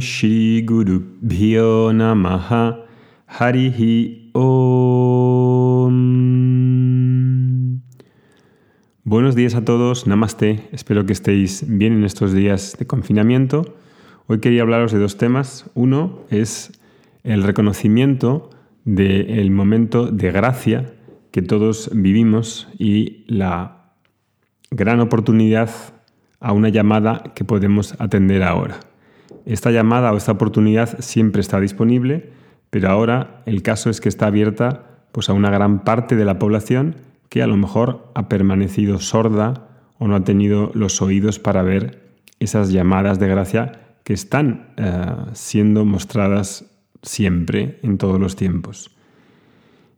Shri Guru Bhyo Namaha Harihi Om. Buenos días a todos, Namaste. Espero que estéis bien en estos días de confinamiento. Hoy quería hablaros de dos temas. Uno es el reconocimiento del momento de gracia que todos vivimos y la gran oportunidad a una llamada que podemos atender ahora. Esta llamada o esta oportunidad siempre está disponible, pero ahora el caso es que está abierta pues, a una gran parte de la población que a lo mejor ha permanecido sorda o no ha tenido los oídos para ver esas llamadas de gracia que están eh, siendo mostradas siempre, en todos los tiempos.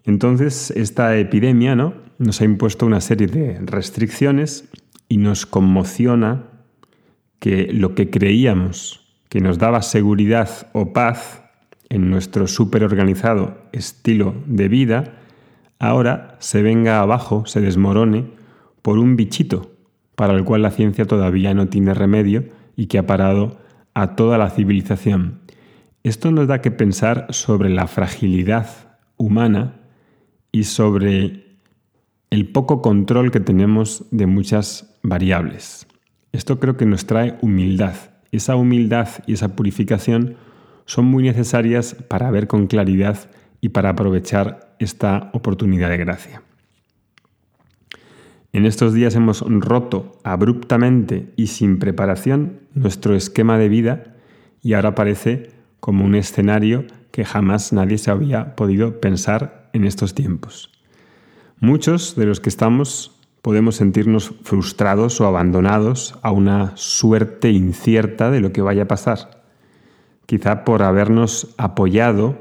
Entonces, esta epidemia ¿no? nos ha impuesto una serie de restricciones y nos conmociona que lo que creíamos que nos daba seguridad o paz en nuestro superorganizado estilo de vida, ahora se venga abajo, se desmorone por un bichito para el cual la ciencia todavía no tiene remedio y que ha parado a toda la civilización. Esto nos da que pensar sobre la fragilidad humana y sobre el poco control que tenemos de muchas variables. Esto creo que nos trae humildad. Esa humildad y esa purificación son muy necesarias para ver con claridad y para aprovechar esta oportunidad de gracia. En estos días hemos roto abruptamente y sin preparación nuestro esquema de vida y ahora parece como un escenario que jamás nadie se había podido pensar en estos tiempos. Muchos de los que estamos podemos sentirnos frustrados o abandonados a una suerte incierta de lo que vaya a pasar, quizá por habernos apoyado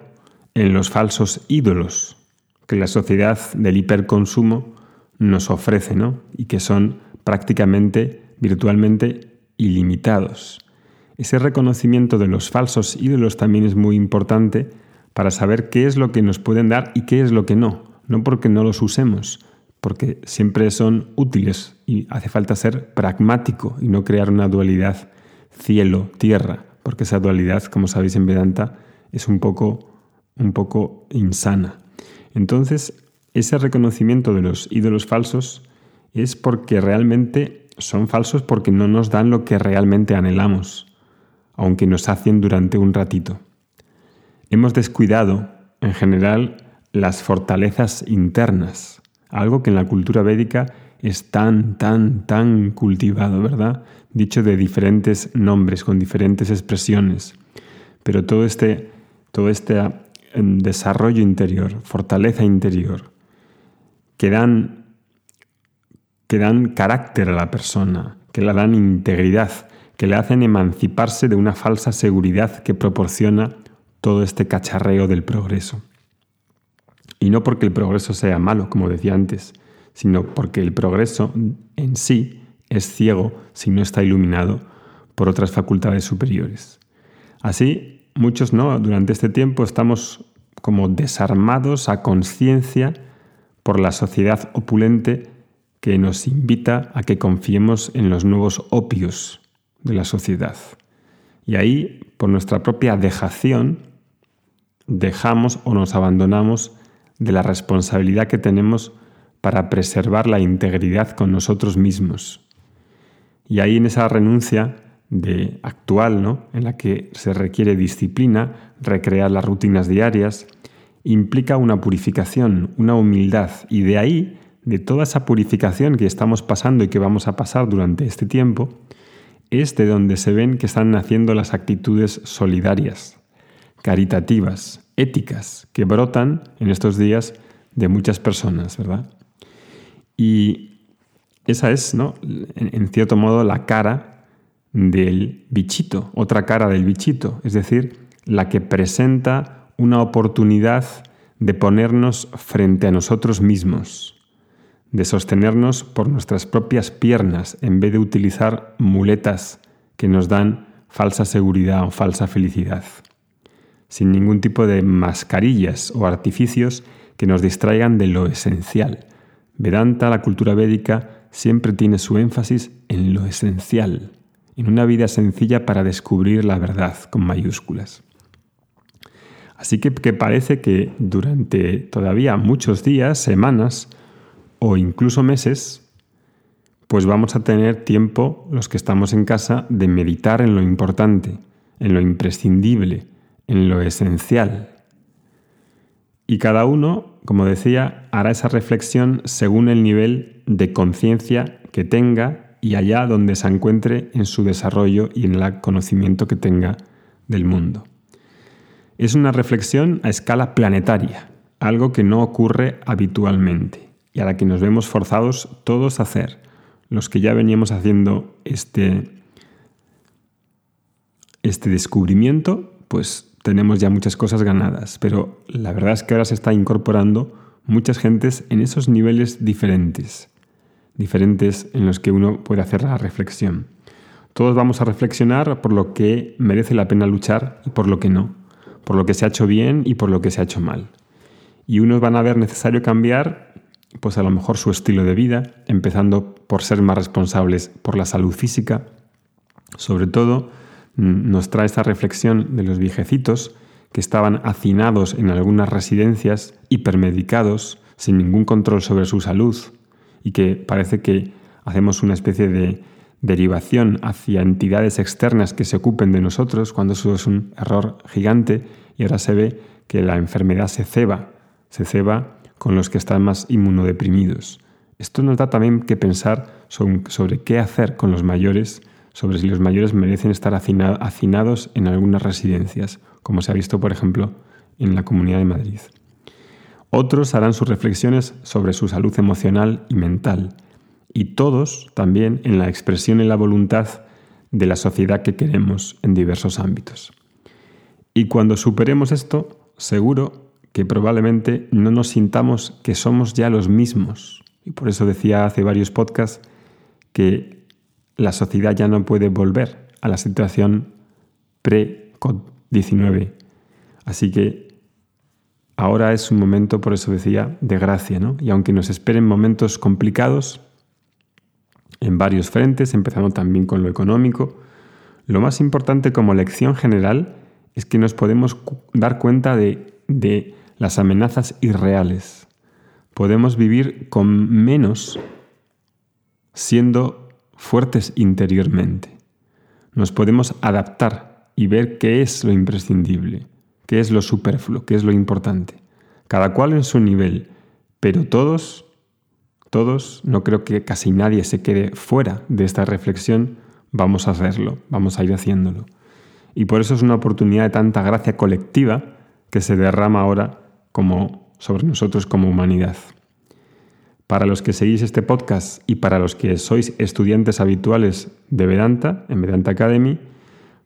en los falsos ídolos que la sociedad del hiperconsumo nos ofrece, ¿no? Y que son prácticamente, virtualmente ilimitados. Ese reconocimiento de los falsos ídolos también es muy importante para saber qué es lo que nos pueden dar y qué es lo que no no porque no los usemos, porque siempre son útiles y hace falta ser pragmático y no crear una dualidad cielo-tierra, porque esa dualidad, como sabéis en Vedanta, es un poco, un poco insana. Entonces, ese reconocimiento de los ídolos falsos es porque realmente son falsos porque no nos dan lo que realmente anhelamos, aunque nos hacen durante un ratito. Hemos descuidado, en general, las fortalezas internas, algo que en la cultura védica es tan, tan, tan cultivado, ¿verdad? Dicho de diferentes nombres, con diferentes expresiones. Pero todo este, todo este em, desarrollo interior, fortaleza interior, que dan, que dan carácter a la persona, que le dan integridad, que le hacen emanciparse de una falsa seguridad que proporciona todo este cacharreo del progreso. Y no porque el progreso sea malo, como decía antes, sino porque el progreso en sí es ciego si no está iluminado por otras facultades superiores. Así, muchos no, durante este tiempo estamos como desarmados a conciencia por la sociedad opulente que nos invita a que confiemos en los nuevos opios de la sociedad. Y ahí, por nuestra propia dejación, dejamos o nos abandonamos de la responsabilidad que tenemos para preservar la integridad con nosotros mismos. Y ahí en esa renuncia de actual, ¿no? en la que se requiere disciplina, recrear las rutinas diarias, implica una purificación, una humildad, y de ahí, de toda esa purificación que estamos pasando y que vamos a pasar durante este tiempo, es de donde se ven que están naciendo las actitudes solidarias, caritativas, éticas que brotan en estos días de muchas personas, ¿verdad? Y esa es, ¿no? En, cierto modo, la cara del bichito, otra cara del bichito, es decir, la que presenta una oportunidad de ponernos frente a nosotros mismos, de sostenernos por nuestras propias piernas en vez de utilizar muletas que nos dan falsa seguridad o falsa felicidad sin ningún tipo de mascarillas o artificios que nos distraigan de lo esencial. Vedanta, la cultura védica, siempre tiene su énfasis en lo esencial, en una vida sencilla para descubrir la verdad con mayúsculas. Así que, que parece que durante todavía muchos días, semanas o incluso meses, pues vamos a tener tiempo, los que estamos en casa, de meditar en lo importante, en lo imprescindible, en lo esencial. Y cada uno, como decía, hará esa reflexión según el nivel de conciencia que tenga y allá donde se encuentre en su desarrollo y en el conocimiento que tenga del mundo. Es una reflexión a escala planetaria, algo que no ocurre habitualmente y a la que nos vemos forzados todos a hacer, los que ya veníamos haciendo este, este descubrimiento, pues tenemos ya muchas cosas ganadas, pero la verdad es que ahora se está incorporando muchas gentes en esos niveles diferentes, diferentes en los que uno puede hacer la reflexión. Todos vamos a reflexionar por lo que merece la pena luchar y por lo que no por lo que se ha hecho bien y por lo que se ha hecho mal. Y unos van a ver necesario cambiar, pues a lo mejor su estilo de vida, empezando por ser más responsables por la salud física. Sobre todo, nos trae esta reflexión de los viejecitos que estaban hacinados en algunas residencias, hipermedicados, sin ningún control sobre su salud, y que parece que hacemos una especie de derivación hacia entidades externas que se ocupen de nosotros, cuando eso es un error gigante y ahora se ve que la enfermedad se ceba, se ceba con los que están más inmunodeprimidos. Esto nos da también que pensar sobre, qué hacer con los mayores, sobre si los mayores merecen estar hacinados en algunas residencias, como se ha visto, por ejemplo, en la Comunidad de Madrid. Otros harán sus reflexiones sobre su salud emocional y mental, y todos también en la expresión y la voluntad de la sociedad que queremos en diversos ámbitos. Y cuando superemos esto, seguro que probablemente no nos sintamos que somos ya los mismos. Y por eso decía hace varios podcasts que la sociedad ya no puede volver a la situación pre-COVID-19. Así que ahora es un momento, por eso decía, de gracia, ¿no? Y aunque nos esperen momentos complicados, en varios frentes, empezando también con lo económico. Lo más importante como lección general es que nos podemos dar cuenta de, de las amenazas irreales. Podemos vivir con menos siendo fuertes interiormente. Nos podemos adaptar y ver qué es lo imprescindible, qué es lo superfluo, qué es lo importante. Cada cual en su nivel, pero todos todos, no creo que casi nadie se quede fuera de esta reflexión, vamos a hacerlo, vamos a ir haciéndolo. Y por eso es una oportunidad de tanta gracia colectiva que se derrama ahora como sobre nosotros como humanidad. Para los que seguís este podcast y para los que sois estudiantes habituales de Vedanta, en Vedanta Academy,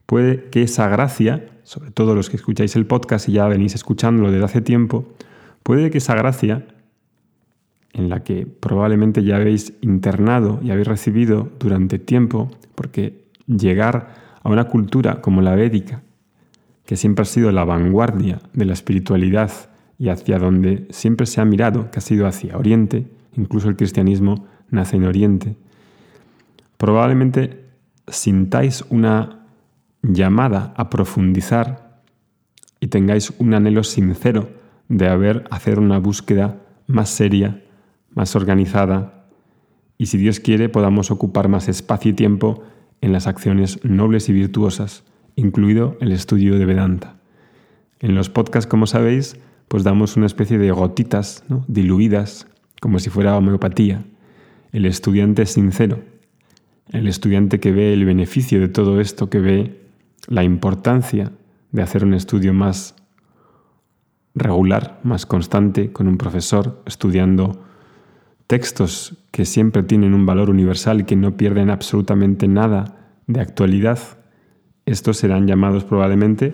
puede que esa gracia, sobre todo los que escucháis el podcast y ya venís escuchándolo desde hace tiempo, puede que esa gracia en la que probablemente ya habéis internado y habéis recibido durante tiempo, porque llegar a una cultura como la védica, que siempre ha sido la vanguardia de la espiritualidad y hacia donde siempre se ha mirado, que ha sido hacia Oriente, incluso el cristianismo nace en Oriente, probablemente sintáis una llamada a profundizar y tengáis un anhelo sincero de haber hacer una búsqueda más seria más organizada. Y si Dios quiere podamos ocupar más espacio y tiempo en las acciones nobles y virtuosas, incluido el estudio de Vedanta. En los podcasts, como sabéis, pues damos una especie de gotitas diluidas, como si fuera homeopatía. El estudiante sincero, el estudiante que ve el beneficio de todo esto, que ve la importancia de hacer un estudio más regular, más constante, con un profesor, estudiando textos que siempre tienen un valor universal y que no pierden absolutamente nada de actualidad, estos serán llamados probablemente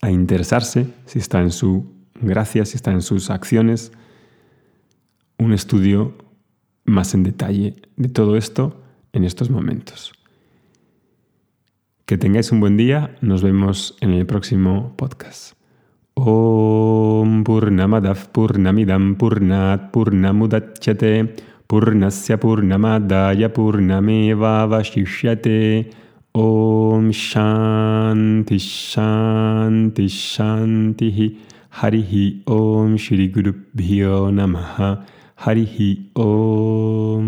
a interesarse, si está en su gracia, si está en sus acciones, un estudio más en detalle de todo esto en estos momentos. Que tengáis un buen día, nos vemos en el próximo podcast. Om Purnamadav Purnamidam Purnat Purnamudachyate Purnasya Purnamadaya Purnameva Vashishyate Om Shanti Shanti Shanti Harihi Om Shri Guru Bhyo Namaha Harihi Om